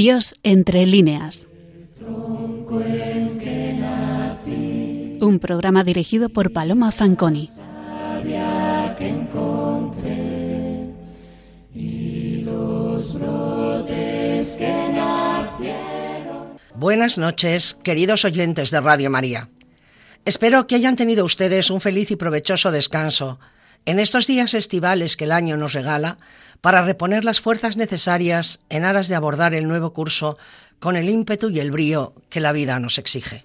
Dios entre líneas. Un programa dirigido por Paloma Fanconi. Buenas noches, queridos oyentes de Radio María. Espero que hayan tenido ustedes un feliz y provechoso descanso en estos días estivales que el año nos regala para reponer las fuerzas necesarias en aras de abordar el nuevo curso con el ímpetu y el brío que la vida nos exige.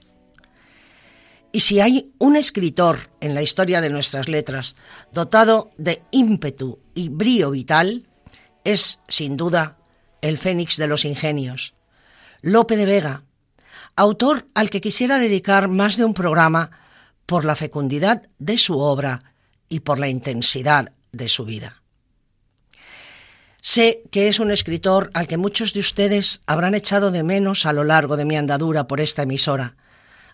Y si hay un escritor en la historia de nuestras letras dotado de ímpetu y brío vital, es, sin duda, el Fénix de los Ingenios, Lope de Vega, autor al que quisiera dedicar más de un programa por la fecundidad de su obra y por la intensidad de su vida. Sé que es un escritor al que muchos de ustedes habrán echado de menos a lo largo de mi andadura por esta emisora,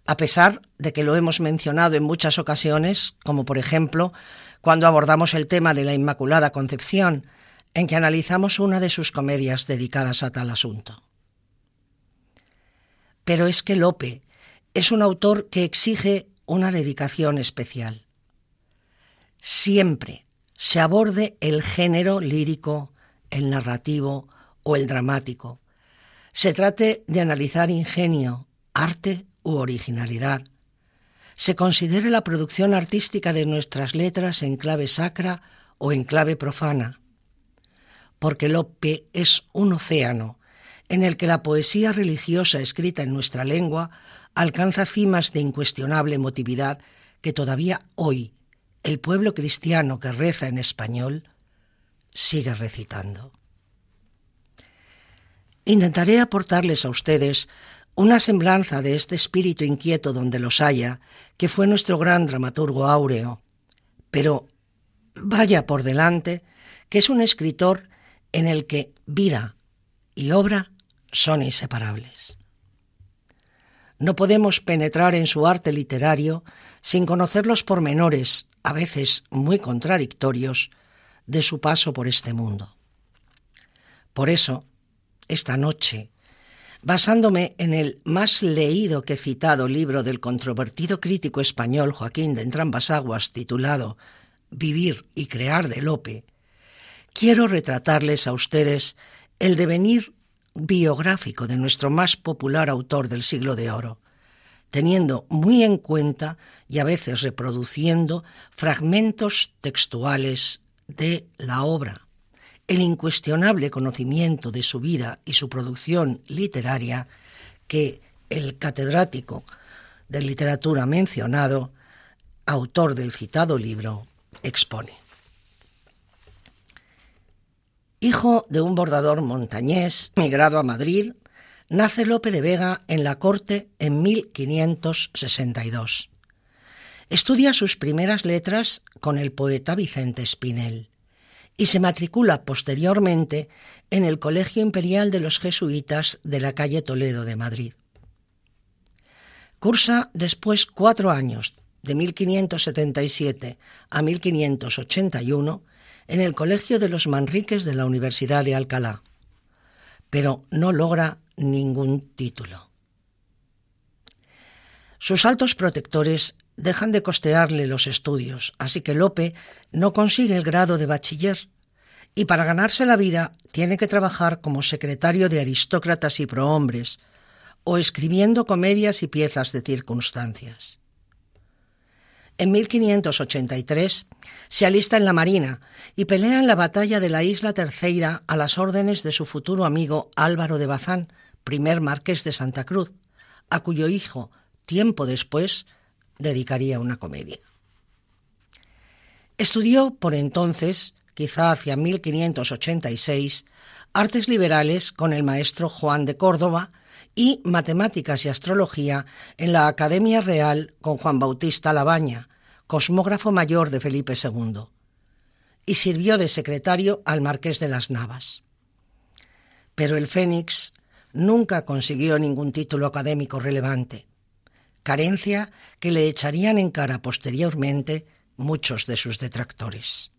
a pesar de que lo hemos mencionado en muchas ocasiones, como por ejemplo cuando abordamos el tema de la Inmaculada Concepción, en que analizamos una de sus comedias dedicadas a tal asunto. Pero es que Lope es un autor que exige una dedicación especial. Siempre se aborde el género lírico, el narrativo o el dramático, se trate de analizar ingenio, arte u originalidad, se considere la producción artística de nuestras letras en clave sacra o en clave profana, porque Lope es un océano en el que la poesía religiosa escrita en nuestra lengua alcanza cimas de incuestionable emotividad que todavía hoy el pueblo cristiano que reza en español sigue recitando. Intentaré aportarles a ustedes una semblanza de este espíritu inquieto donde los haya, que fue nuestro gran dramaturgo áureo, pero vaya por delante que es un escritor en el que vida y obra son inseparables. No podemos penetrar en su arte literario sin conocer los pormenores, a veces muy contradictorios, de su paso por este mundo. Por eso, esta noche, basándome en el más leído que citado libro del controvertido crítico español Joaquín de Entrambas Aguas titulado Vivir y crear de Lope, quiero retratarles a ustedes el devenir biográfico de nuestro más popular autor del siglo de oro, teniendo muy en cuenta y a veces reproduciendo fragmentos textuales de la obra, el incuestionable conocimiento de su vida y su producción literaria que el catedrático de literatura mencionado, autor del citado libro, expone. Hijo de un bordador montañés, migrado a Madrid, nace Lope de Vega en la corte en 1562. Estudia sus primeras letras con el poeta Vicente Espinel y se matricula posteriormente en el Colegio Imperial de los Jesuitas de la calle Toledo de Madrid. Cursa después cuatro años, de 1577 a 1581, en el Colegio de los Manriques de la Universidad de Alcalá, pero no logra ningún título. Sus altos protectores dejan de costearle los estudios, así que Lope no consigue el grado de bachiller y para ganarse la vida tiene que trabajar como secretario de aristócratas y prohombres o escribiendo comedias y piezas de circunstancias. En 1583 se alista en la Marina y pelea en la batalla de la Isla Terceira a las órdenes de su futuro amigo Álvaro de Bazán, primer marqués de Santa Cruz, a cuyo hijo, tiempo después, dedicaría una comedia. Estudió por entonces, quizá hacia 1586, artes liberales con el maestro Juan de Córdoba y matemáticas y astrología en la Academia Real con Juan Bautista Labaña, cosmógrafo mayor de Felipe II, y sirvió de secretario al marqués de las Navas. Pero el Fénix nunca consiguió ningún título académico relevante, carencia que le echarían en cara posteriormente muchos de sus detractores.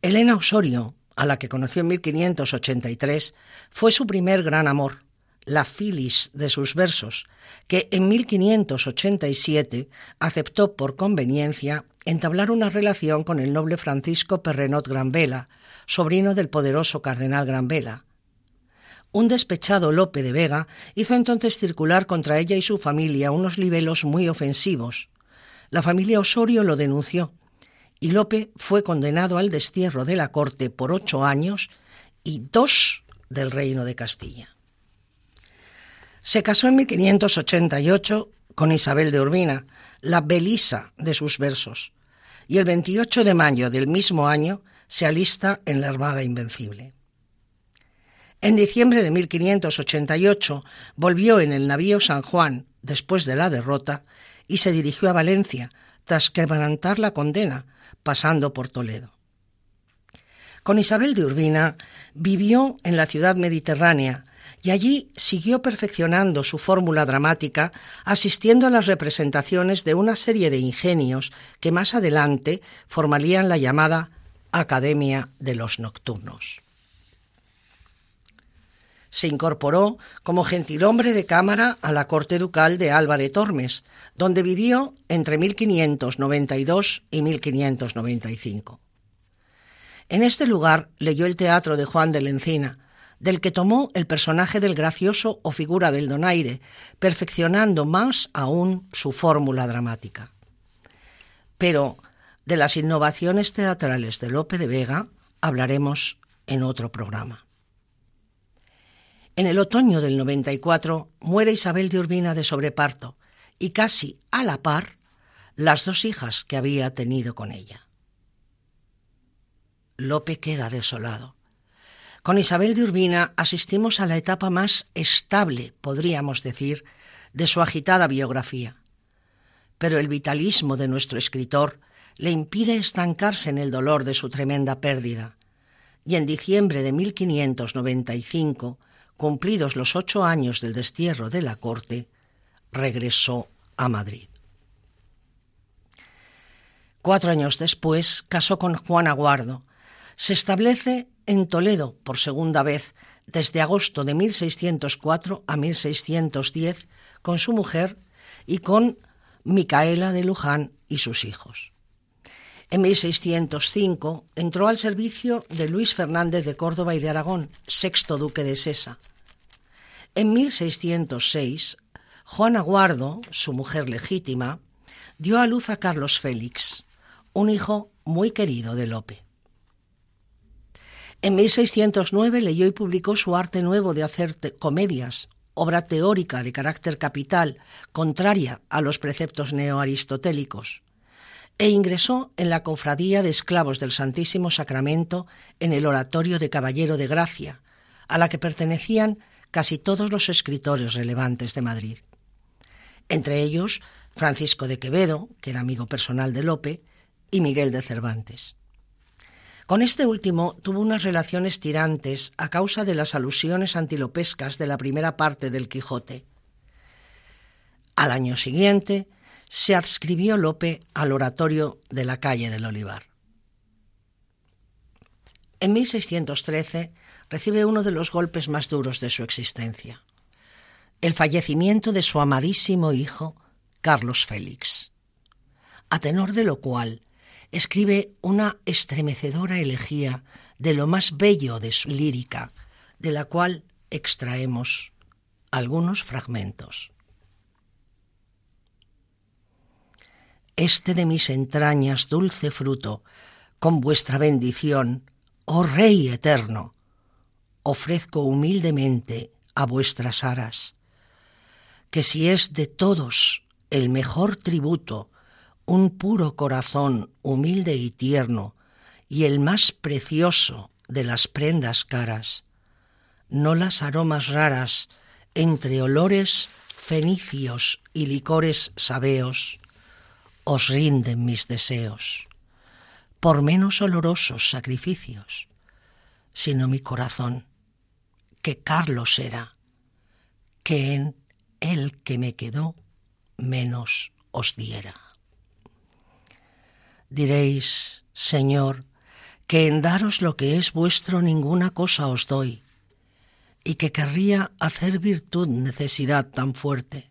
Elena Osorio, a la que conoció en 1583, fue su primer gran amor, la filis de sus versos, que en 1587 aceptó por conveniencia entablar una relación con el noble Francisco Perrenot Granvela, sobrino del poderoso cardenal Granvela. Un despechado Lope de Vega hizo entonces circular contra ella y su familia unos libelos muy ofensivos. La familia Osorio lo denunció y Lope fue condenado al destierro de la corte por ocho años y dos del reino de Castilla. Se casó en 1588 con Isabel de Urbina, la belisa de sus versos, y el 28 de mayo del mismo año se alista en la Armada Invencible. En diciembre de 1588 volvió en el navío San Juan, después de la derrota, y se dirigió a Valencia, tras quebrantar la condena, pasando por Toledo. Con Isabel de Urbina vivió en la ciudad mediterránea y allí siguió perfeccionando su fórmula dramática, asistiendo a las representaciones de una serie de ingenios que más adelante formarían la llamada Academia de los Nocturnos. Se incorporó como gentilhombre de cámara a la corte ducal de Alba de Tormes, donde vivió entre 1592 y 1595. En este lugar leyó el teatro de Juan de la Encina, del que tomó el personaje del gracioso o figura del donaire, perfeccionando más aún su fórmula dramática. Pero de las innovaciones teatrales de Lope de Vega hablaremos en otro programa. En el otoño del 94 muere Isabel de Urbina de sobreparto y casi a la par las dos hijas que había tenido con ella. Lope queda desolado. Con Isabel de Urbina asistimos a la etapa más estable, podríamos decir, de su agitada biografía. Pero el vitalismo de nuestro escritor le impide estancarse en el dolor de su tremenda pérdida, y en diciembre de 1595, cumplidos los ocho años del destierro de la corte, regresó a Madrid. Cuatro años después casó con Juan Aguardo. Se establece en Toledo por segunda vez desde agosto de 1604 a 1610 con su mujer y con Micaela de Luján y sus hijos. En 1605 entró al servicio de Luis Fernández de Córdoba y de Aragón, sexto duque de Sesa. En 1606, Juan Aguardo, su mujer legítima, dio a luz a Carlos Félix, un hijo muy querido de Lope. En 1609 leyó y publicó su arte nuevo de hacer comedias, obra teórica de carácter capital, contraria a los preceptos neoaristotélicos, e ingresó en la Cofradía de Esclavos del Santísimo Sacramento en el Oratorio de Caballero de Gracia, a la que pertenecían casi todos los escritores relevantes de Madrid. Entre ellos, Francisco de Quevedo, que era amigo personal de Lope, y Miguel de Cervantes. Con este último tuvo unas relaciones tirantes a causa de las alusiones antilopescas de la primera parte del Quijote. Al año siguiente se adscribió Lope al oratorio de la calle del Olivar. En 1613 recibe uno de los golpes más duros de su existencia, el fallecimiento de su amadísimo hijo, Carlos Félix, a tenor de lo cual escribe una estremecedora elegía de lo más bello de su lírica, de la cual extraemos algunos fragmentos. Este de mis entrañas dulce fruto, con vuestra bendición, oh Rey eterno, ofrezco humildemente a vuestras aras, que si es de todos el mejor tributo, un puro corazón humilde y tierno, y el más precioso de las prendas caras, no las aromas raras entre olores fenicios y licores sabeos, os rinden mis deseos, por menos olorosos sacrificios, sino mi corazón, que Carlos era, que en el que me quedó menos os diera. Diréis, Señor, que en daros lo que es vuestro ninguna cosa os doy, y que querría hacer virtud necesidad tan fuerte,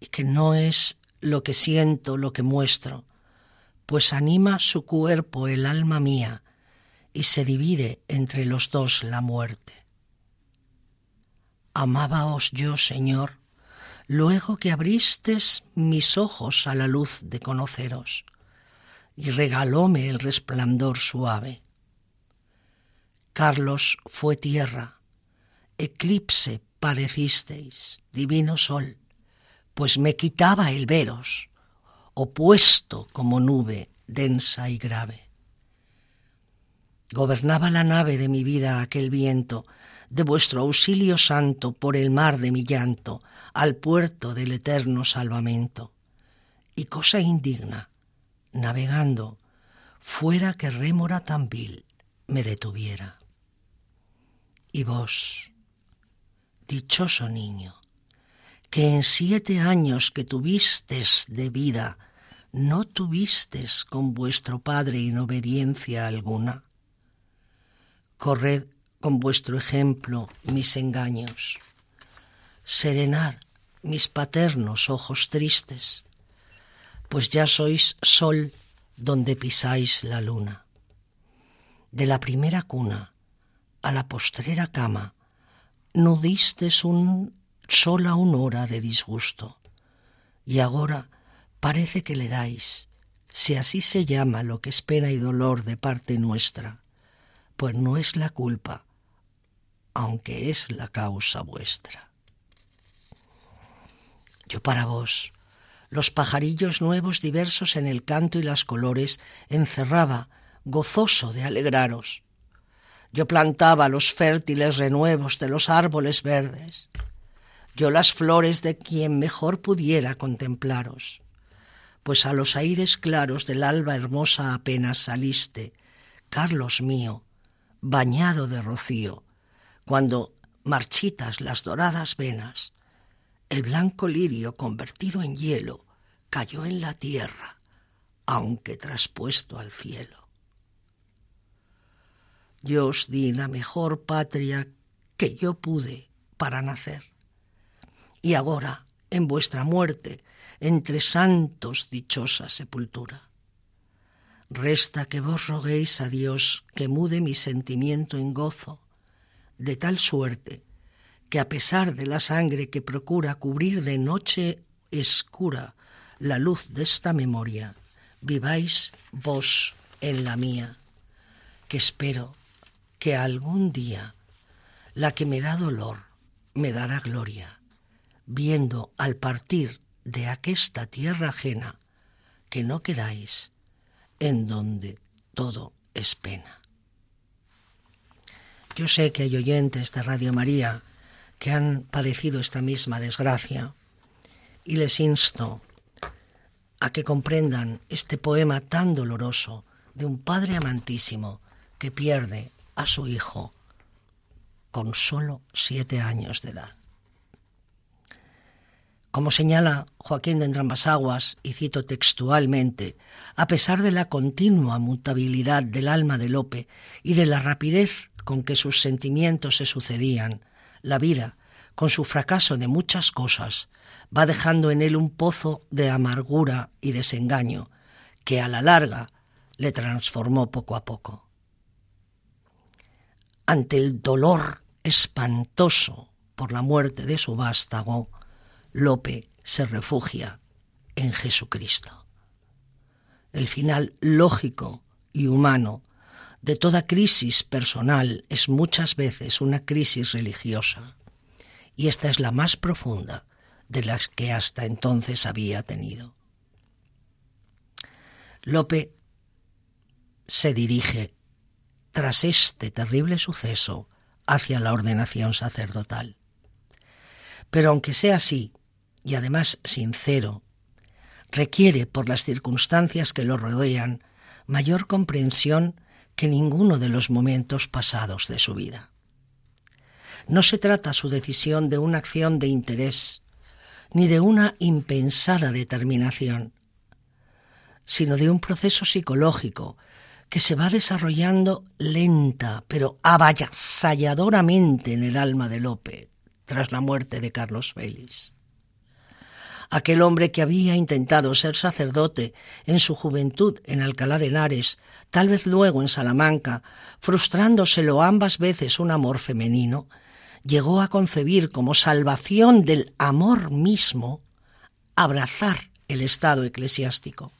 y que no es lo que siento lo que muestro, pues anima su cuerpo el alma mía, y se divide entre los dos la muerte. Amábaos yo, Señor, luego que abristes mis ojos a la luz de conoceros, y regalóme el resplandor suave. Carlos fue tierra, eclipse padecisteis, divino sol, pues me quitaba el veros, opuesto como nube densa y grave. Gobernaba la nave de mi vida aquel viento, de vuestro auxilio santo por el mar de mi llanto, al puerto del eterno salvamento. Y cosa indigna, navegando, fuera que rémora tan vil me detuviera. Y vos, dichoso niño, que en siete años que tuvistes de vida, no tuvistes con vuestro Padre en obediencia alguna. Corred con vuestro ejemplo mis engaños. Serenad mis paternos ojos tristes, pues ya sois sol donde pisáis la luna. De la primera cuna a la postrera cama, no distes un sola una hora de disgusto, y ahora parece que le dais, si así se llama lo que es pena y dolor de parte nuestra, pues no es la culpa, aunque es la causa vuestra. Yo para vos, los pajarillos nuevos diversos en el canto y las colores, encerraba, gozoso de alegraros. Yo plantaba los fértiles renuevos de los árboles verdes, yo las flores de quien mejor pudiera contemplaros, pues a los aires claros del alba hermosa apenas saliste, Carlos mío, bañado de rocío, cuando marchitas las doradas venas, el blanco lirio convertido en hielo cayó en la tierra, aunque traspuesto al cielo. Yo os di la mejor patria que yo pude para nacer. Y ahora, en vuestra muerte, entre santos dichosa sepultura. Resta que vos roguéis a Dios que mude mi sentimiento en gozo, de tal suerte que a pesar de la sangre que procura cubrir de noche escura la luz de esta memoria, viváis vos en la mía, que espero que algún día la que me da dolor me dará gloria, viendo al partir de aquesta tierra ajena que no quedáis en donde todo es pena. Yo sé que hay oyentes de Radio María que han padecido esta misma desgracia y les insto a que comprendan este poema tan doloroso de un padre amantísimo que pierde a su hijo con solo siete años de edad. Como señala Joaquín de Entrambasaguas, y cito textualmente, a pesar de la continua mutabilidad del alma de Lope y de la rapidez con que sus sentimientos se sucedían, la vida, con su fracaso de muchas cosas, va dejando en él un pozo de amargura y desengaño que a la larga le transformó poco a poco. Ante el dolor espantoso por la muerte de su vástago, Lope se refugia en Jesucristo. El final lógico y humano de toda crisis personal es muchas veces una crisis religiosa, y esta es la más profunda de las que hasta entonces había tenido. Lope se dirige, tras este terrible suceso, hacia la ordenación sacerdotal. Pero aunque sea así, y además sincero, requiere, por las circunstancias que lo rodean, mayor comprensión que ninguno de los momentos pasados de su vida. No se trata su decisión de una acción de interés, ni de una impensada determinación, sino de un proceso psicológico que se va desarrollando lenta pero avasalladoramente en el alma de Lope tras la muerte de Carlos Félix. Aquel hombre que había intentado ser sacerdote en su juventud en Alcalá de Henares, tal vez luego en Salamanca, frustrándoselo ambas veces un amor femenino, llegó a concebir como salvación del amor mismo abrazar el estado eclesiástico.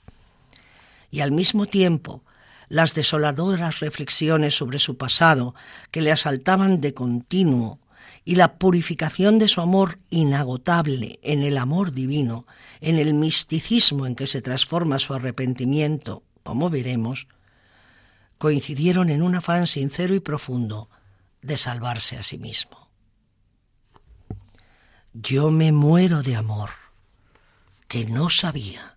Y al mismo tiempo las desoladoras reflexiones sobre su pasado que le asaltaban de continuo y la purificación de su amor inagotable en el amor divino, en el misticismo en que se transforma su arrepentimiento, como veremos, coincidieron en un afán sincero y profundo de salvarse a sí mismo. Yo me muero de amor, que no sabía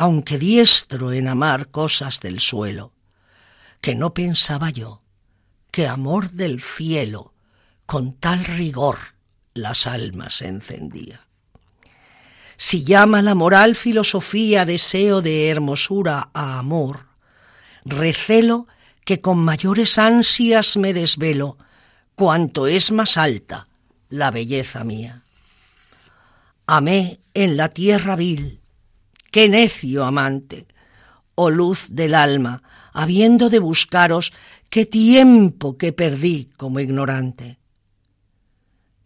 aunque diestro en amar cosas del suelo, que no pensaba yo que amor del cielo con tal rigor las almas encendía. Si llama la moral filosofía deseo de hermosura a amor, recelo que con mayores ansias me desvelo cuanto es más alta la belleza mía. Amé en la tierra vil qué necio amante, oh luz del alma, habiendo de buscaros, qué tiempo que perdí como ignorante.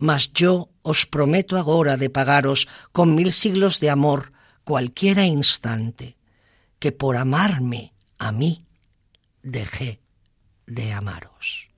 Mas yo os prometo agora de pagaros con mil siglos de amor cualquiera instante, que por amarme a mí dejé de amaros.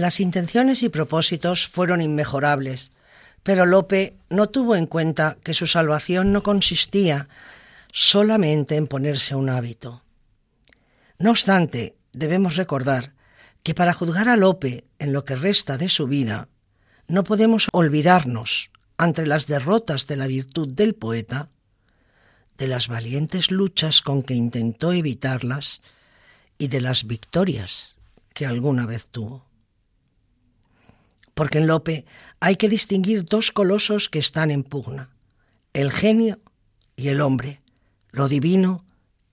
Las intenciones y propósitos fueron inmejorables, pero Lope no tuvo en cuenta que su salvación no consistía solamente en ponerse un hábito. No obstante, debemos recordar que para juzgar a Lope en lo que resta de su vida, no podemos olvidarnos, ante las derrotas de la virtud del poeta, de las valientes luchas con que intentó evitarlas y de las victorias que alguna vez tuvo porque en Lope hay que distinguir dos colosos que están en pugna, el genio y el hombre, lo divino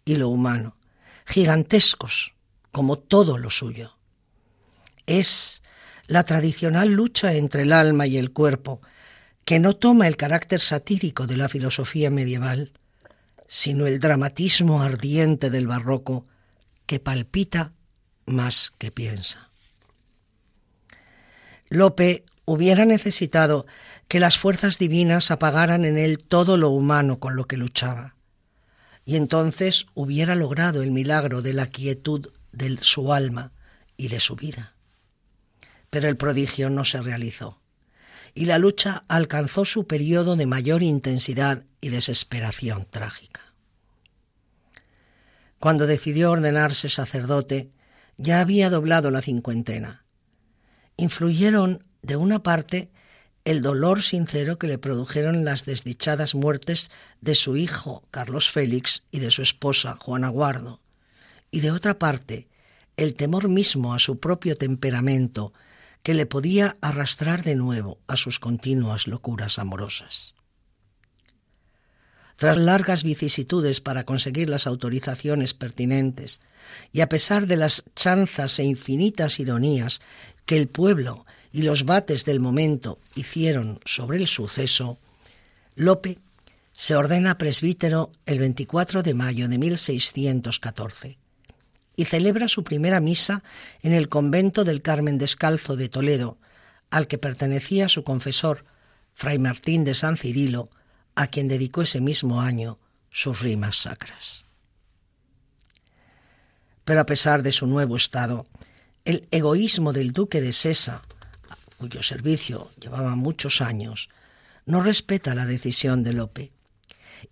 y lo humano, gigantescos como todo lo suyo. Es la tradicional lucha entre el alma y el cuerpo, que no toma el carácter satírico de la filosofía medieval, sino el dramatismo ardiente del barroco, que palpita más que piensa. Lope hubiera necesitado que las fuerzas divinas apagaran en él todo lo humano con lo que luchaba, y entonces hubiera logrado el milagro de la quietud de su alma y de su vida. Pero el prodigio no se realizó, y la lucha alcanzó su periodo de mayor intensidad y desesperación trágica. Cuando decidió ordenarse sacerdote, ya había doblado la cincuentena. Influyeron de una parte, el dolor sincero que le produjeron las desdichadas muertes de su hijo Carlos Félix y de su esposa Juana Guardo, y de otra parte, el temor mismo a su propio temperamento que le podía arrastrar de nuevo a sus continuas locuras amorosas. Tras largas vicisitudes para conseguir las autorizaciones pertinentes, y a pesar de las chanzas e infinitas ironías que el pueblo y los bates del momento hicieron sobre el suceso, Lope se ordena presbítero el 24 de mayo de 1614 y celebra su primera misa en el convento del Carmen Descalzo de Toledo, al que pertenecía su confesor, Fray Martín de San Cirilo, a quien dedicó ese mismo año sus rimas sacras. Pero a pesar de su nuevo estado, el egoísmo del duque de Sesa cuyo servicio llevaba muchos años, no respeta la decisión de Lope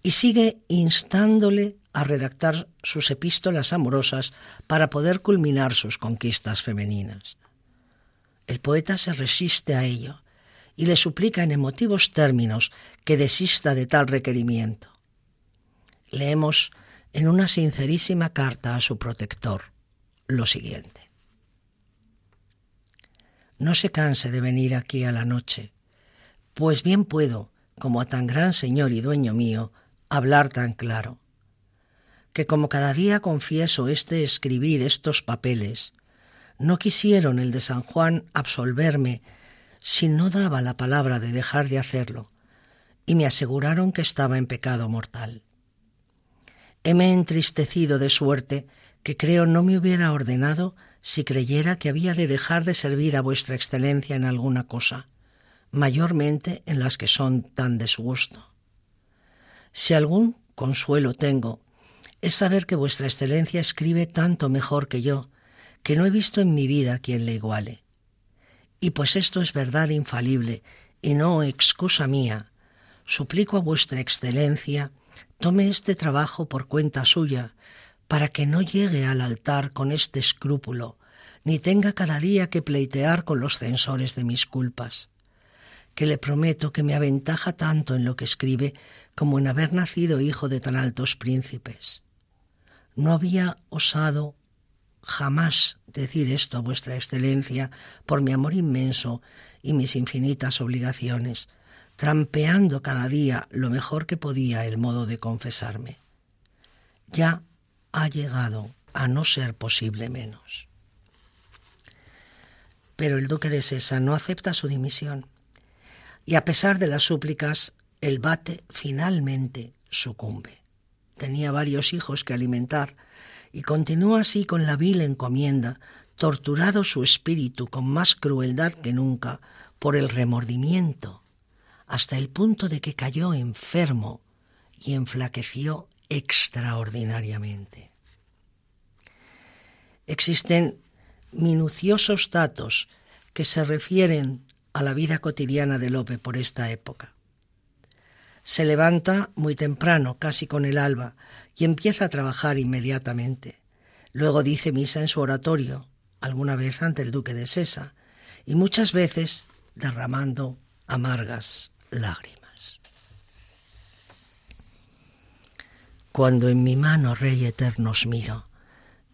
y sigue instándole a redactar sus epístolas amorosas para poder culminar sus conquistas femeninas. El poeta se resiste a ello y le suplica en emotivos términos que desista de tal requerimiento. Leemos en una sincerísima carta a su protector lo siguiente. No se canse de venir aquí a la noche, pues bien puedo, como a tan gran señor y dueño mío, hablar tan claro, que como cada día confieso este escribir estos papeles, no quisieron el de San Juan absolverme si no daba la palabra de dejar de hacerlo, y me aseguraron que estaba en pecado mortal. Heme entristecido de suerte que creo no me hubiera ordenado si creyera que había de dejar de servir a vuestra excelencia en alguna cosa, mayormente en las que son tan de su gusto. Si algún consuelo tengo, es saber que vuestra excelencia escribe tanto mejor que yo, que no he visto en mi vida quien le iguale. Y pues esto es verdad infalible y no excusa mía, suplico a vuestra excelencia tome este trabajo por cuenta suya, para que no llegue al altar con este escrúpulo, ni tenga cada día que pleitear con los censores de mis culpas, que le prometo que me aventaja tanto en lo que escribe como en haber nacido hijo de tan altos príncipes. No había osado jamás decir esto a vuestra excelencia por mi amor inmenso y mis infinitas obligaciones, trampeando cada día lo mejor que podía el modo de confesarme. Ya ha llegado a no ser posible menos. Pero el duque de Sesa no acepta su dimisión y a pesar de las súplicas, el bate finalmente sucumbe. Tenía varios hijos que alimentar y continúa así con la vil encomienda, torturado su espíritu con más crueldad que nunca por el remordimiento, hasta el punto de que cayó enfermo y enflaqueció extraordinariamente. Existen minuciosos datos que se refieren a la vida cotidiana de Lope por esta época. Se levanta muy temprano, casi con el alba, y empieza a trabajar inmediatamente. Luego dice misa en su oratorio, alguna vez ante el duque de Sesa, y muchas veces derramando amargas lágrimas. Cuando en mi mano, Rey eterno, os miro,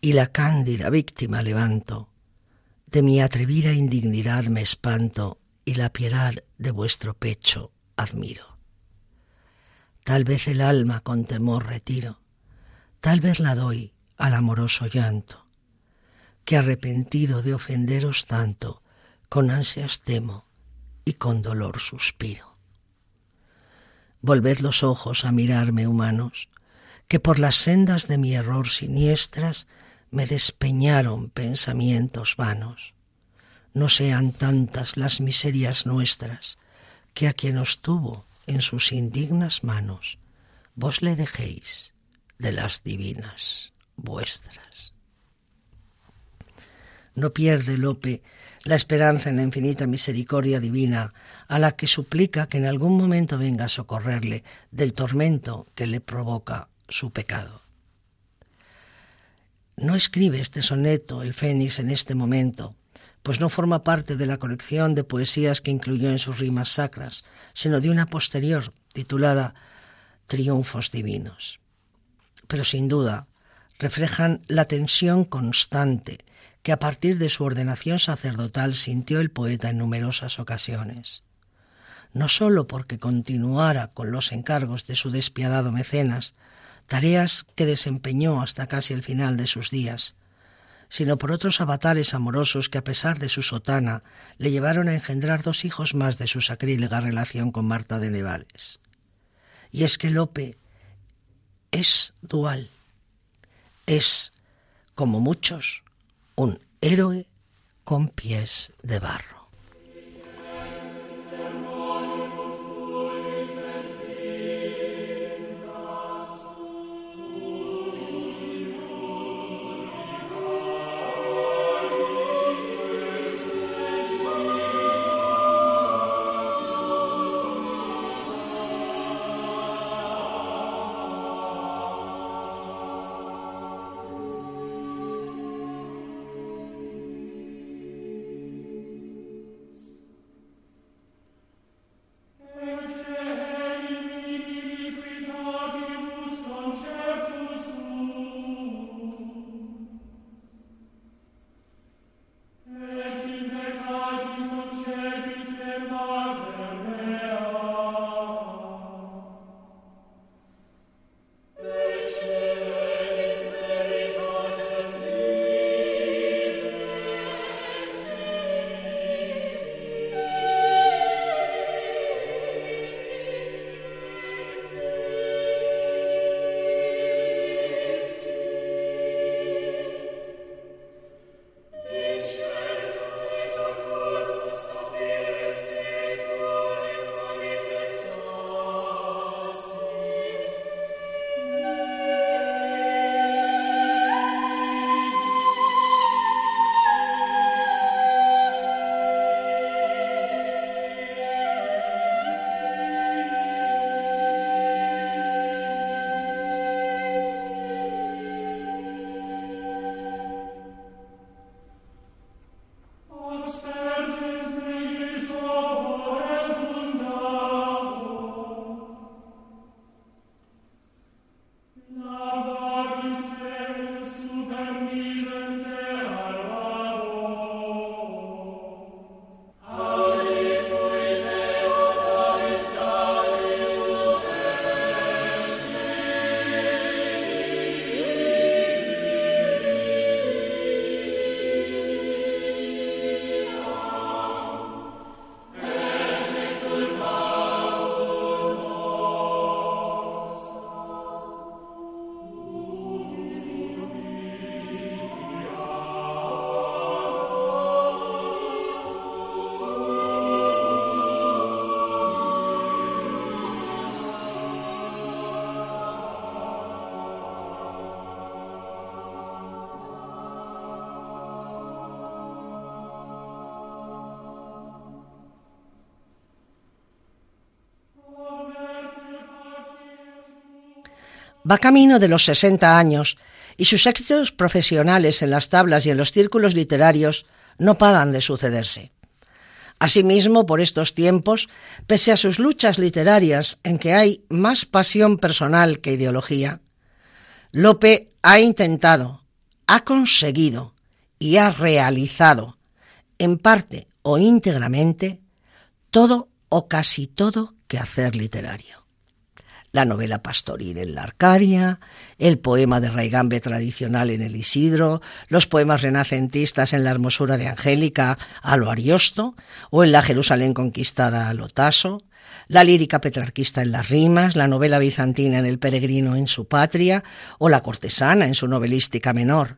y la cándida víctima levanto, de mi atrevida indignidad me espanto, y la piedad de vuestro pecho admiro. Tal vez el alma con temor retiro, tal vez la doy al amoroso llanto, que arrepentido de ofenderos tanto, con ansias temo y con dolor suspiro. Volved los ojos a mirarme, humanos, que por las sendas de mi error siniestras me despeñaron pensamientos vanos. No sean tantas las miserias nuestras, que a quien os tuvo en sus indignas manos, vos le dejéis de las divinas vuestras. No pierde Lope la esperanza en la infinita misericordia divina, a la que suplica que en algún momento venga a socorrerle del tormento que le provoca su pecado. No escribe este soneto el Fénix en este momento, pues no forma parte de la colección de poesías que incluyó en sus rimas sacras, sino de una posterior titulada Triunfos Divinos. Pero sin duda reflejan la tensión constante que a partir de su ordenación sacerdotal sintió el poeta en numerosas ocasiones. No sólo porque continuara con los encargos de su despiadado mecenas, tareas que desempeñó hasta casi el final de sus días, sino por otros avatares amorosos que a pesar de su sotana le llevaron a engendrar dos hijos más de su sacrílega relación con Marta de Nevales. Y es que Lope es dual, es, como muchos, un héroe con pies de barro. Va camino de los 60 años y sus éxitos profesionales en las tablas y en los círculos literarios no paran de sucederse. Asimismo, por estos tiempos, pese a sus luchas literarias en que hay más pasión personal que ideología, Lope ha intentado, ha conseguido y ha realizado, en parte o íntegramente, todo o casi todo que hacer literario. La novela pastoril en la Arcadia, el poema de Raigambe tradicional en el Isidro, los poemas renacentistas en la hermosura de Angélica a lo Ariosto, o en la Jerusalén conquistada a lo Tasso, la lírica petrarquista en las rimas, la novela bizantina en el peregrino en su patria, o la cortesana en su novelística menor,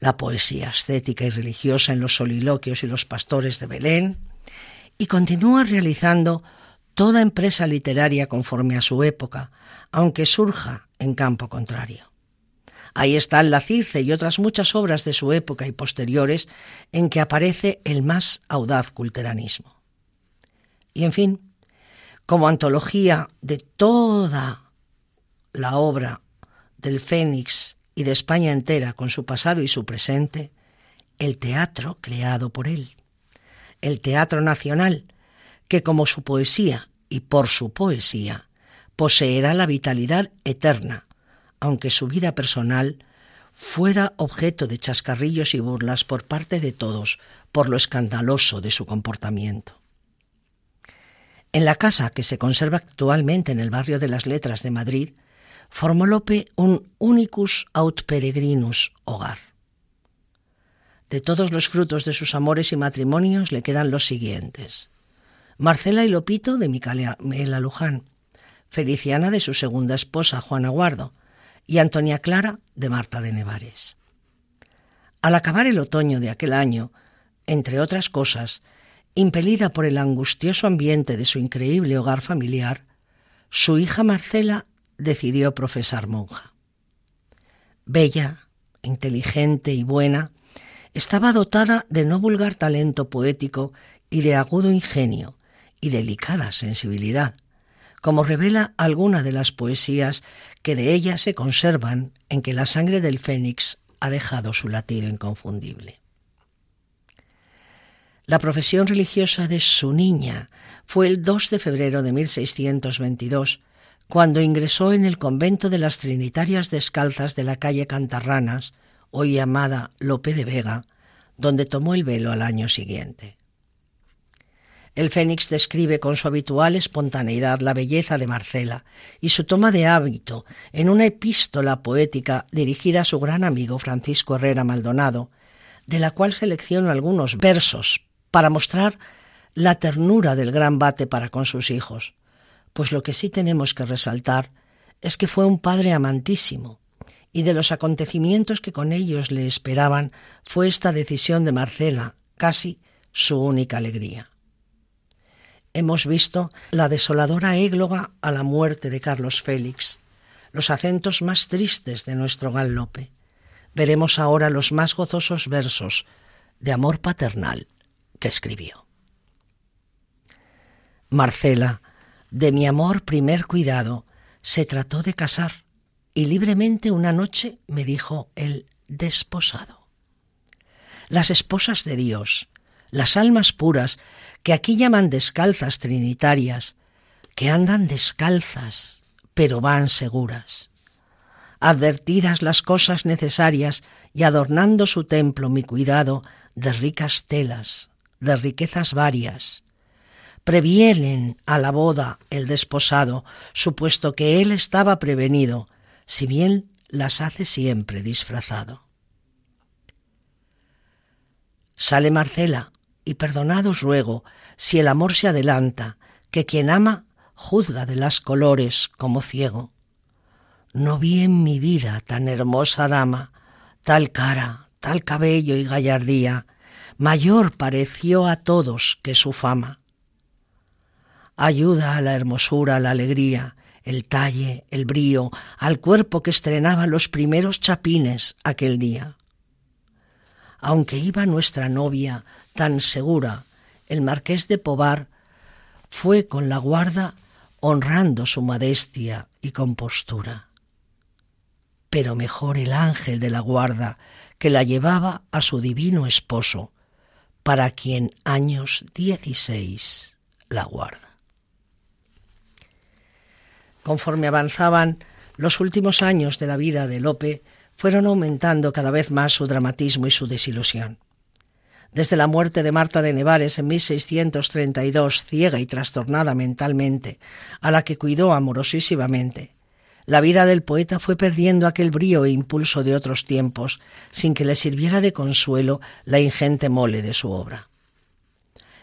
la poesía estética y religiosa en los soliloquios y los pastores de Belén, y continúa realizando toda empresa literaria conforme a su época, aunque surja en campo contrario. Ahí están La Circe y otras muchas obras de su época y posteriores en que aparece el más audaz culteranismo. Y en fin, como antología de toda la obra del Fénix y de España entera con su pasado y su presente, el teatro creado por él, el teatro nacional, que como su poesía y por su poesía poseerá la vitalidad eterna, aunque su vida personal fuera objeto de chascarrillos y burlas por parte de todos por lo escandaloso de su comportamiento. En la casa que se conserva actualmente en el barrio de las Letras de Madrid, formó Lope un unicus aut peregrinus hogar. De todos los frutos de sus amores y matrimonios le quedan los siguientes. Marcela y Lopito de Micaela Luján, Feliciana de su segunda esposa Juana Guardo y Antonia Clara de Marta de Nevares. Al acabar el otoño de aquel año, entre otras cosas, impelida por el angustioso ambiente de su increíble hogar familiar, su hija Marcela decidió profesar monja. Bella, inteligente y buena, estaba dotada de no vulgar talento poético y de agudo ingenio, y delicada sensibilidad, como revela alguna de las poesías que de ella se conservan en que la sangre del fénix ha dejado su latido inconfundible. La profesión religiosa de su niña fue el 2 de febrero de 1622, cuando ingresó en el convento de las Trinitarias Descalzas de la calle Cantarranas, hoy llamada Lope de Vega, donde tomó el velo al año siguiente. El Fénix describe con su habitual espontaneidad la belleza de Marcela y su toma de hábito en una epístola poética dirigida a su gran amigo Francisco Herrera Maldonado, de la cual selecciono algunos versos para mostrar la ternura del gran bate para con sus hijos, pues lo que sí tenemos que resaltar es que fue un padre amantísimo, y de los acontecimientos que con ellos le esperaban fue esta decisión de Marcela casi su única alegría hemos visto la desoladora égloga a la muerte de Carlos Félix, los acentos más tristes de nuestro galope. Veremos ahora los más gozosos versos de amor paternal que escribió. Marcela, de mi amor primer cuidado, se trató de casar y libremente una noche me dijo el desposado. Las esposas de Dios, las almas puras que aquí llaman descalzas trinitarias, que andan descalzas, pero van seguras. Advertidas las cosas necesarias y adornando su templo mi cuidado de ricas telas, de riquezas varias, previenen a la boda el desposado, supuesto que él estaba prevenido, si bien las hace siempre disfrazado. Sale Marcela, y perdonados ruego si el amor se adelanta, que quien ama juzga de las colores como ciego. No vi en mi vida tan hermosa dama, tal cara, tal cabello y gallardía, mayor pareció a todos que su fama. Ayuda a la hermosura, la alegría, el talle, el brío, al cuerpo que estrenaba los primeros chapines aquel día. Aunque iba nuestra novia tan segura, el marqués de Pobar fue con la guarda honrando su modestia y compostura. Pero mejor el ángel de la guarda que la llevaba a su divino esposo, para quien años dieciséis la guarda. Conforme avanzaban los últimos años de la vida de Lope, fueron aumentando cada vez más su dramatismo y su desilusión. Desde la muerte de Marta de Nevares en 1632, ciega y trastornada mentalmente, a la que cuidó amorosísimamente, la vida del poeta fue perdiendo aquel brío e impulso de otros tiempos, sin que le sirviera de consuelo la ingente mole de su obra.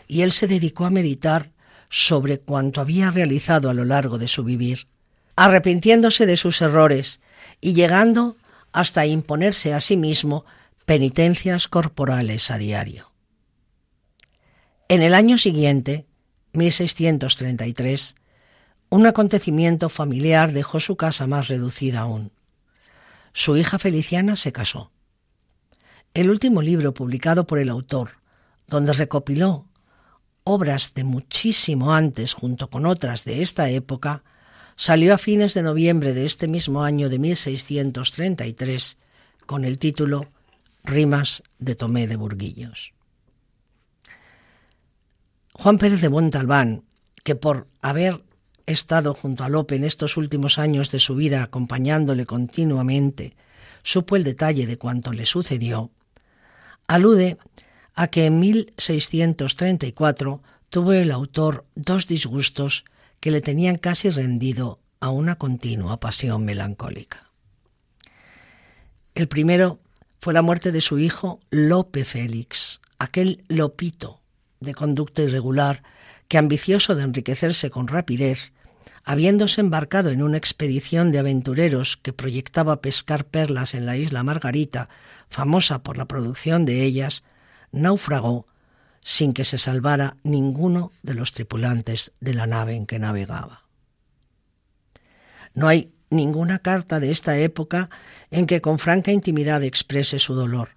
Y él se dedicó a meditar sobre cuanto había realizado a lo largo de su vivir, arrepintiéndose de sus errores y llegando hasta imponerse a sí mismo penitencias corporales a diario. En el año siguiente, 1633, un acontecimiento familiar dejó su casa más reducida aún. Su hija Feliciana se casó. El último libro publicado por el autor, donde recopiló obras de muchísimo antes junto con otras de esta época, salió a fines de noviembre de este mismo año de 1633 con el título Rimas de Tomé de Burguillos. Juan Pérez de Montalbán, que por haber estado junto a Lope en estos últimos años de su vida acompañándole continuamente, supo el detalle de cuanto le sucedió, alude a que en 1634 tuvo el autor dos disgustos que le tenían casi rendido a una continua pasión melancólica. El primero fue la muerte de su hijo Lope Félix, aquel Lopito de conducta irregular que, ambicioso de enriquecerse con rapidez, habiéndose embarcado en una expedición de aventureros que proyectaba pescar perlas en la isla Margarita, famosa por la producción de ellas, naufragó sin que se salvara ninguno de los tripulantes de la nave en que navegaba. No hay ninguna carta de esta época en que con franca intimidad exprese su dolor,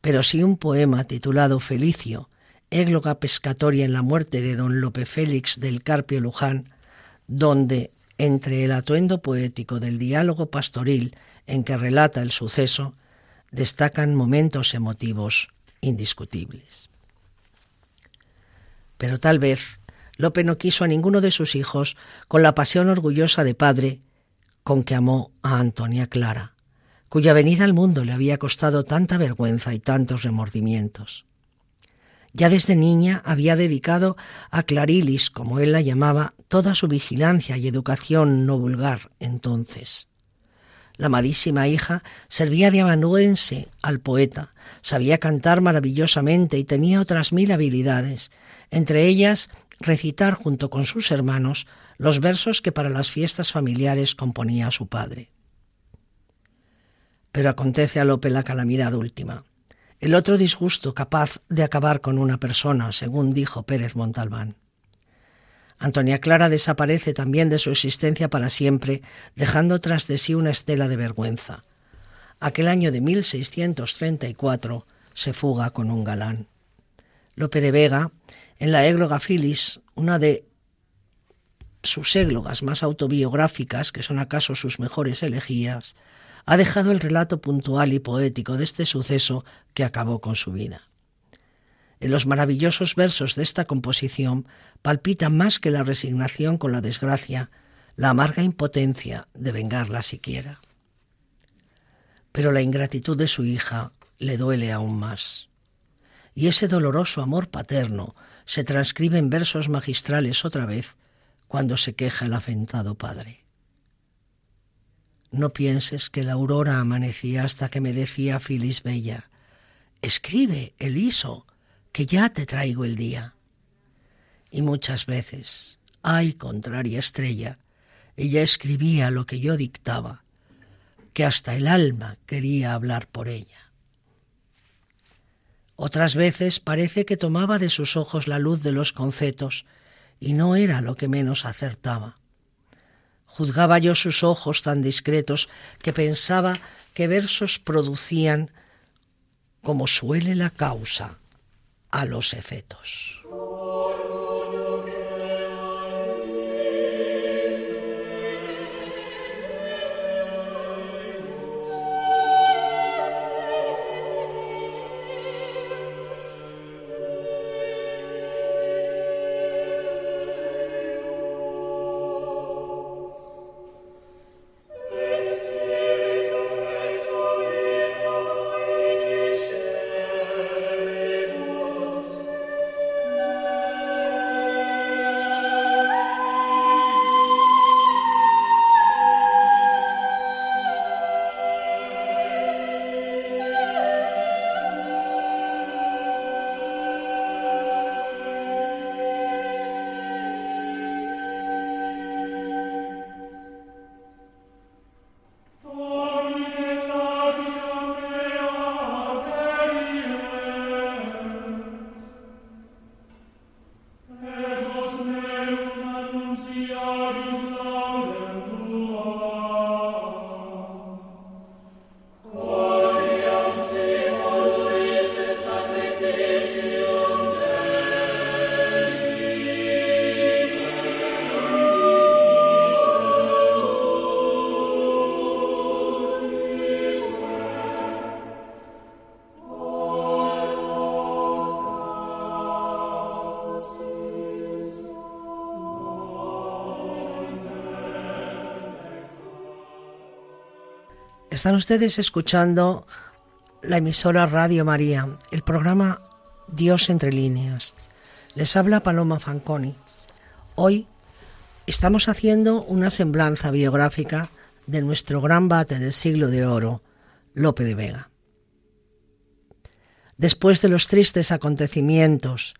pero sí un poema titulado Felicio, égloga pescatoria en la muerte de don Lope Félix del Carpio Luján, donde, entre el atuendo poético del diálogo pastoril en que relata el suceso, destacan momentos emotivos indiscutibles. Pero tal vez Lope no quiso a ninguno de sus hijos con la pasión orgullosa de padre con que amó a Antonia Clara, cuya venida al mundo le había costado tanta vergüenza y tantos remordimientos. Ya desde niña había dedicado a Clarilis, como él la llamaba, toda su vigilancia y educación no vulgar entonces. La amadísima hija servía de amanuense al poeta, sabía cantar maravillosamente y tenía otras mil habilidades, entre ellas recitar junto con sus hermanos los versos que para las fiestas familiares componía su padre. Pero acontece a Lope la calamidad última. El otro disgusto capaz de acabar con una persona, según dijo Pérez Montalbán. Antonia Clara desaparece también de su existencia para siempre, dejando tras de sí una estela de vergüenza. Aquel año de 1634 se fuga con un galán. Lope de Vega, en la égloga Filis, una de sus églogas más autobiográficas, que son acaso sus mejores elegías, ha dejado el relato puntual y poético de este suceso que acabó con su vida. En los maravillosos versos de esta composición palpita más que la resignación con la desgracia, la amarga impotencia de vengarla siquiera. Pero la ingratitud de su hija le duele aún más. Y ese doloroso amor paterno se transcribe en versos magistrales otra vez cuando se queja el afentado padre. No pienses que la aurora amanecía hasta que me decía Filis Bella, escribe, Eliso, que ya te traigo el día. Y muchas veces, ay contraria estrella, ella escribía lo que yo dictaba, que hasta el alma quería hablar por ella. Otras veces parece que tomaba de sus ojos la luz de los concetos, y no era lo que menos acertaba. Juzgaba yo sus ojos tan discretos que pensaba que versos producían, como suele la causa, a los efetos. Están ustedes escuchando la emisora Radio María, el programa Dios entre líneas. Les habla Paloma Fanconi. Hoy estamos haciendo una semblanza biográfica de nuestro gran bate del siglo de oro, Lope de Vega. Después de los tristes acontecimientos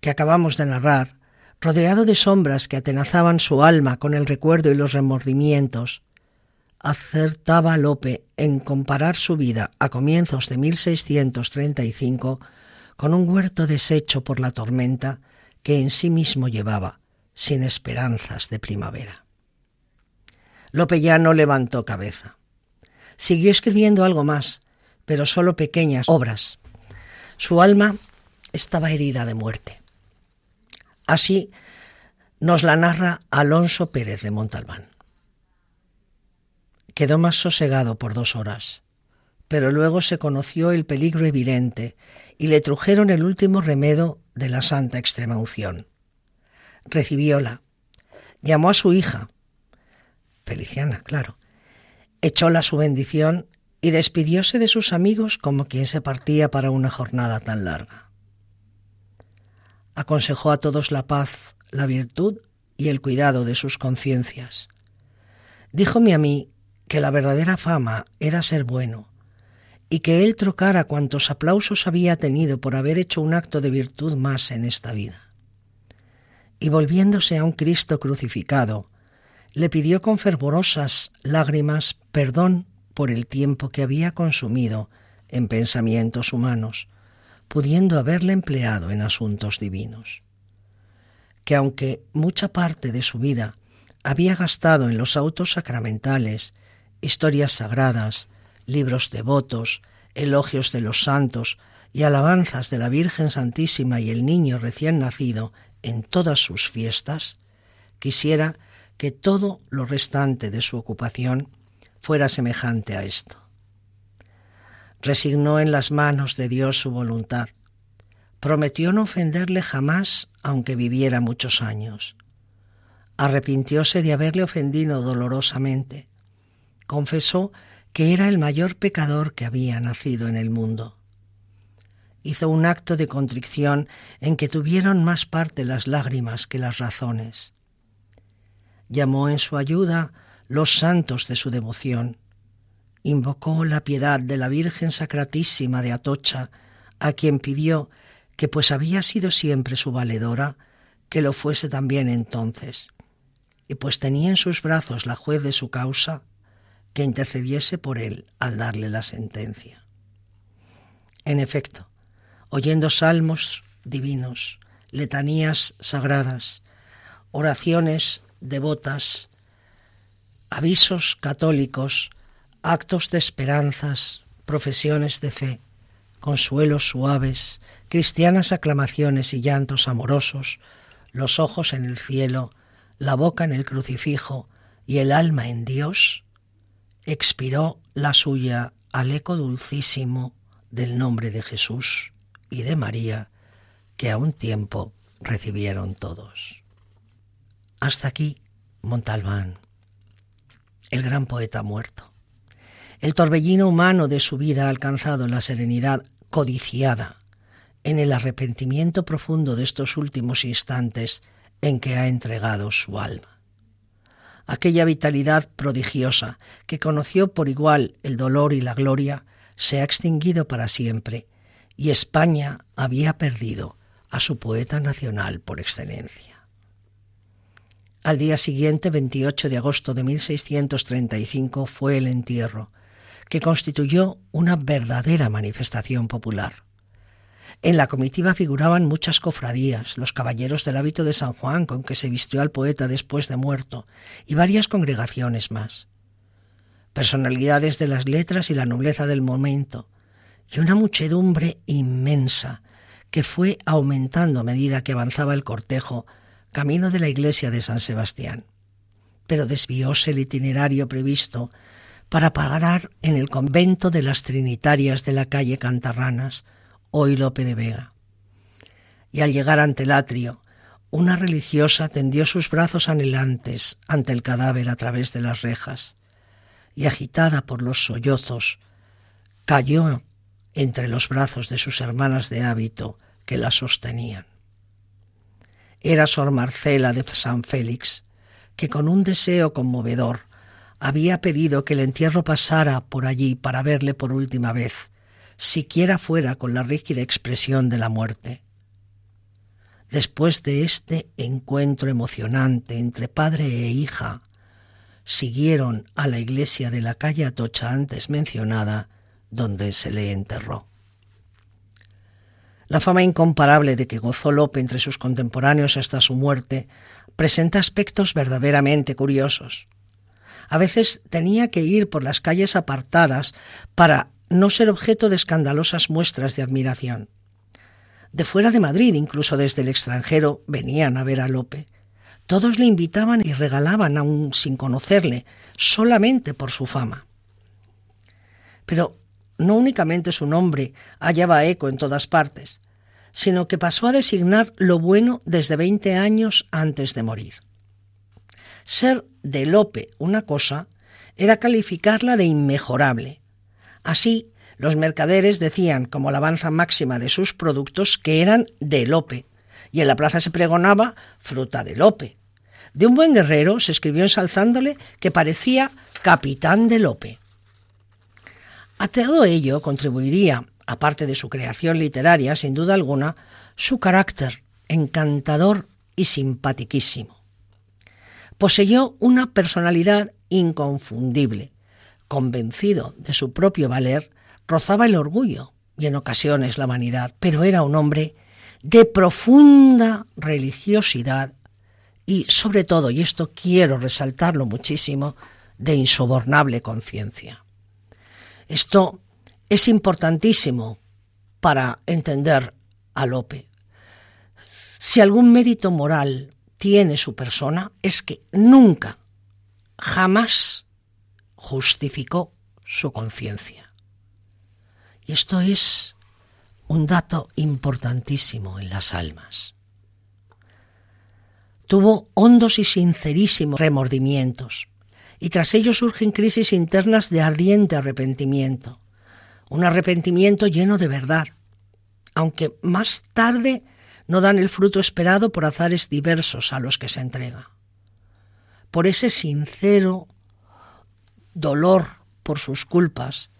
que acabamos de narrar, rodeado de sombras que atenazaban su alma con el recuerdo y los remordimientos, acertaba Lope en comparar su vida a comienzos de 1635 con un huerto deshecho por la tormenta que en sí mismo llevaba, sin esperanzas de primavera. Lope ya no levantó cabeza. Siguió escribiendo algo más, pero solo pequeñas obras. Su alma estaba herida de muerte. Así nos la narra Alonso Pérez de Montalbán. Quedó más sosegado por dos horas, pero luego se conoció el peligro evidente y le trujeron el último remedio de la santa extremaunción. Recibióla, llamó a su hija, Feliciana, claro, echóla su bendición y despidióse de sus amigos como quien se partía para una jornada tan larga. Aconsejó a todos la paz, la virtud y el cuidado de sus conciencias. Díjome a mí que la verdadera fama era ser bueno, y que él trocara cuantos aplausos había tenido por haber hecho un acto de virtud más en esta vida. Y volviéndose a un Cristo crucificado, le pidió con fervorosas lágrimas perdón por el tiempo que había consumido en pensamientos humanos, pudiendo haberle empleado en asuntos divinos. Que aunque mucha parte de su vida había gastado en los autos sacramentales historias sagradas, libros devotos, elogios de los santos y alabanzas de la Virgen Santísima y el niño recién nacido en todas sus fiestas, quisiera que todo lo restante de su ocupación fuera semejante a esto. Resignó en las manos de Dios su voluntad. Prometió no ofenderle jamás aunque viviera muchos años. Arrepintióse de haberle ofendido dolorosamente confesó que era el mayor pecador que había nacido en el mundo. Hizo un acto de contrición en que tuvieron más parte las lágrimas que las razones. Llamó en su ayuda los santos de su devoción. Invocó la piedad de la Virgen Sacratísima de Atocha, a quien pidió que, pues había sido siempre su valedora, que lo fuese también entonces. Y pues tenía en sus brazos la juez de su causa, que intercediese por él al darle la sentencia. En efecto, oyendo salmos divinos, letanías sagradas, oraciones devotas, avisos católicos, actos de esperanzas, profesiones de fe, consuelos suaves, cristianas aclamaciones y llantos amorosos, los ojos en el cielo, la boca en el crucifijo y el alma en Dios, expiró la suya al eco dulcísimo del nombre de Jesús y de María que a un tiempo recibieron todos. Hasta aquí Montalbán, el gran poeta muerto. El torbellino humano de su vida ha alcanzado la serenidad codiciada en el arrepentimiento profundo de estos últimos instantes en que ha entregado su alma aquella vitalidad prodigiosa que conoció por igual el dolor y la gloria, se ha extinguido para siempre y España había perdido a su poeta nacional por excelencia. Al día siguiente, 28 de agosto de 1635, fue el entierro, que constituyó una verdadera manifestación popular. En la comitiva figuraban muchas cofradías, los caballeros del hábito de San Juan con que se vistió al poeta después de muerto, y varias congregaciones más. Personalidades de las letras y la nobleza del momento, y una muchedumbre inmensa que fue aumentando a medida que avanzaba el cortejo camino de la iglesia de San Sebastián. Pero desvióse el itinerario previsto para parar en el convento de las Trinitarias de la calle Cantarranas, hoy Lope de Vega. Y al llegar ante el atrio, una religiosa tendió sus brazos anhelantes ante el cadáver a través de las rejas, y agitada por los sollozos, cayó entre los brazos de sus hermanas de hábito que la sostenían. Era Sor Marcela de San Félix, que con un deseo conmovedor había pedido que el entierro pasara por allí para verle por última vez, siquiera fuera con la rígida expresión de la muerte. Después de este encuentro emocionante entre padre e hija, siguieron a la iglesia de la calle Atocha antes mencionada, donde se le enterró. La fama incomparable de que gozó Lope entre sus contemporáneos hasta su muerte presenta aspectos verdaderamente curiosos. A veces tenía que ir por las calles apartadas para no ser objeto de escandalosas muestras de admiración. De fuera de Madrid, incluso desde el extranjero, venían a ver a Lope. Todos le invitaban y regalaban aún sin conocerle, solamente por su fama. Pero no únicamente su nombre hallaba eco en todas partes, sino que pasó a designar lo bueno desde veinte años antes de morir. Ser de Lope una cosa era calificarla de inmejorable. Así, los mercaderes decían como alabanza máxima de sus productos que eran de Lope, y en la plaza se pregonaba fruta de Lope. De un buen guerrero se escribió ensalzándole que parecía capitán de Lope. A todo ello contribuiría, aparte de su creación literaria, sin duda alguna, su carácter encantador y simpaticísimo. Poseyó una personalidad inconfundible. Convencido de su propio valer, rozaba el orgullo y en ocasiones la vanidad, pero era un hombre de profunda religiosidad y, sobre todo, y esto quiero resaltarlo muchísimo, de insobornable conciencia. Esto es importantísimo para entender a Lope. Si algún mérito moral tiene su persona, es que nunca, jamás justificó su conciencia. Y esto es un dato importantísimo en las almas. Tuvo hondos y sincerísimos remordimientos, y tras ello surgen crisis internas de ardiente arrepentimiento, un arrepentimiento lleno de verdad, aunque más tarde no dan el fruto esperado por azares diversos a los que se entrega. Por ese sincero dolor por sus culpas,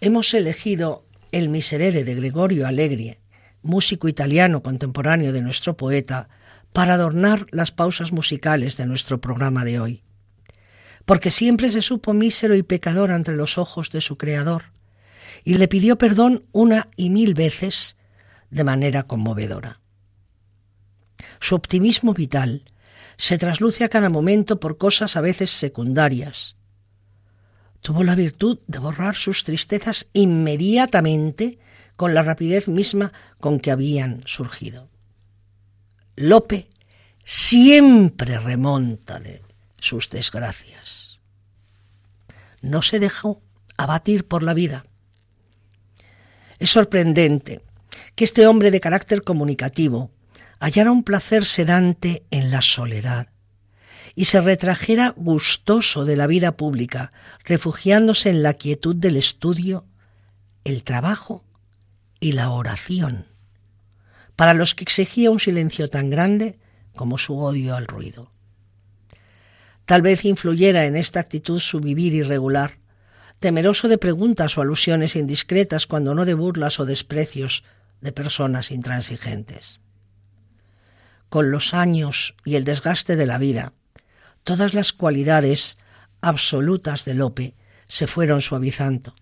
hemos elegido el Miserere de Gregorio Allegri, músico italiano contemporáneo de nuestro poeta, para adornar las pausas musicales de nuestro programa de hoy porque siempre se supo mísero y pecador ante los ojos de su Creador, y le pidió perdón una y mil veces de manera conmovedora. Su optimismo vital se trasluce a cada momento por cosas a veces secundarias. Tuvo la virtud de borrar sus tristezas inmediatamente con la rapidez misma con que habían surgido. Lope siempre remonta de sus desgracias no se dejó abatir por la vida. Es sorprendente que este hombre de carácter comunicativo hallara un placer sedante en la soledad y se retrajera gustoso de la vida pública, refugiándose en la quietud del estudio, el trabajo y la oración, para los que exigía un silencio tan grande como su odio al ruido. Tal vez influyera en esta actitud su vivir irregular, temeroso de preguntas o alusiones indiscretas cuando no de burlas o desprecios de personas intransigentes. Con los años y el desgaste de la vida, todas las cualidades absolutas de Lope se fueron suavizando,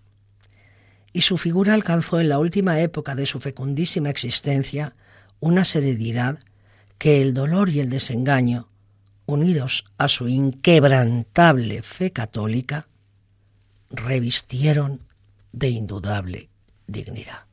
y su figura alcanzó en la última época de su fecundísima existencia una serenidad que el dolor y el desengaño unidos a su inquebrantable fe católica, revistieron de indudable dignidad.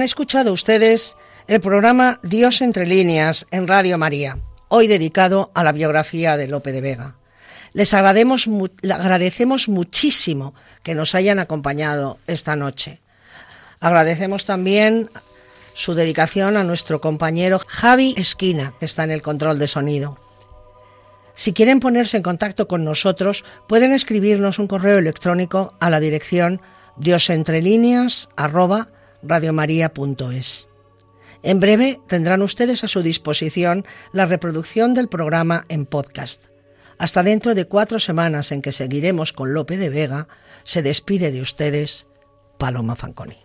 Han escuchado ustedes el programa Dios entre líneas en Radio María, hoy dedicado a la biografía de Lope de Vega. Les agradecemos, muchísimo que nos hayan acompañado esta noche. Agradecemos también su dedicación a nuestro compañero Javi Esquina, que está en el control de sonido. Si quieren ponerse en contacto con nosotros, pueden escribirnos un correo electrónico a la dirección diosentrelíneas@radiomaria.es. En breve tendrán ustedes a su disposición la reproducción del programa en podcast. Hasta dentro de cuatro semanas en que seguiremos con Lope de Vega, se despide de ustedes Paloma Fanconi.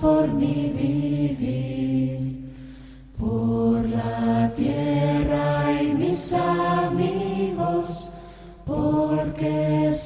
por mi vivir,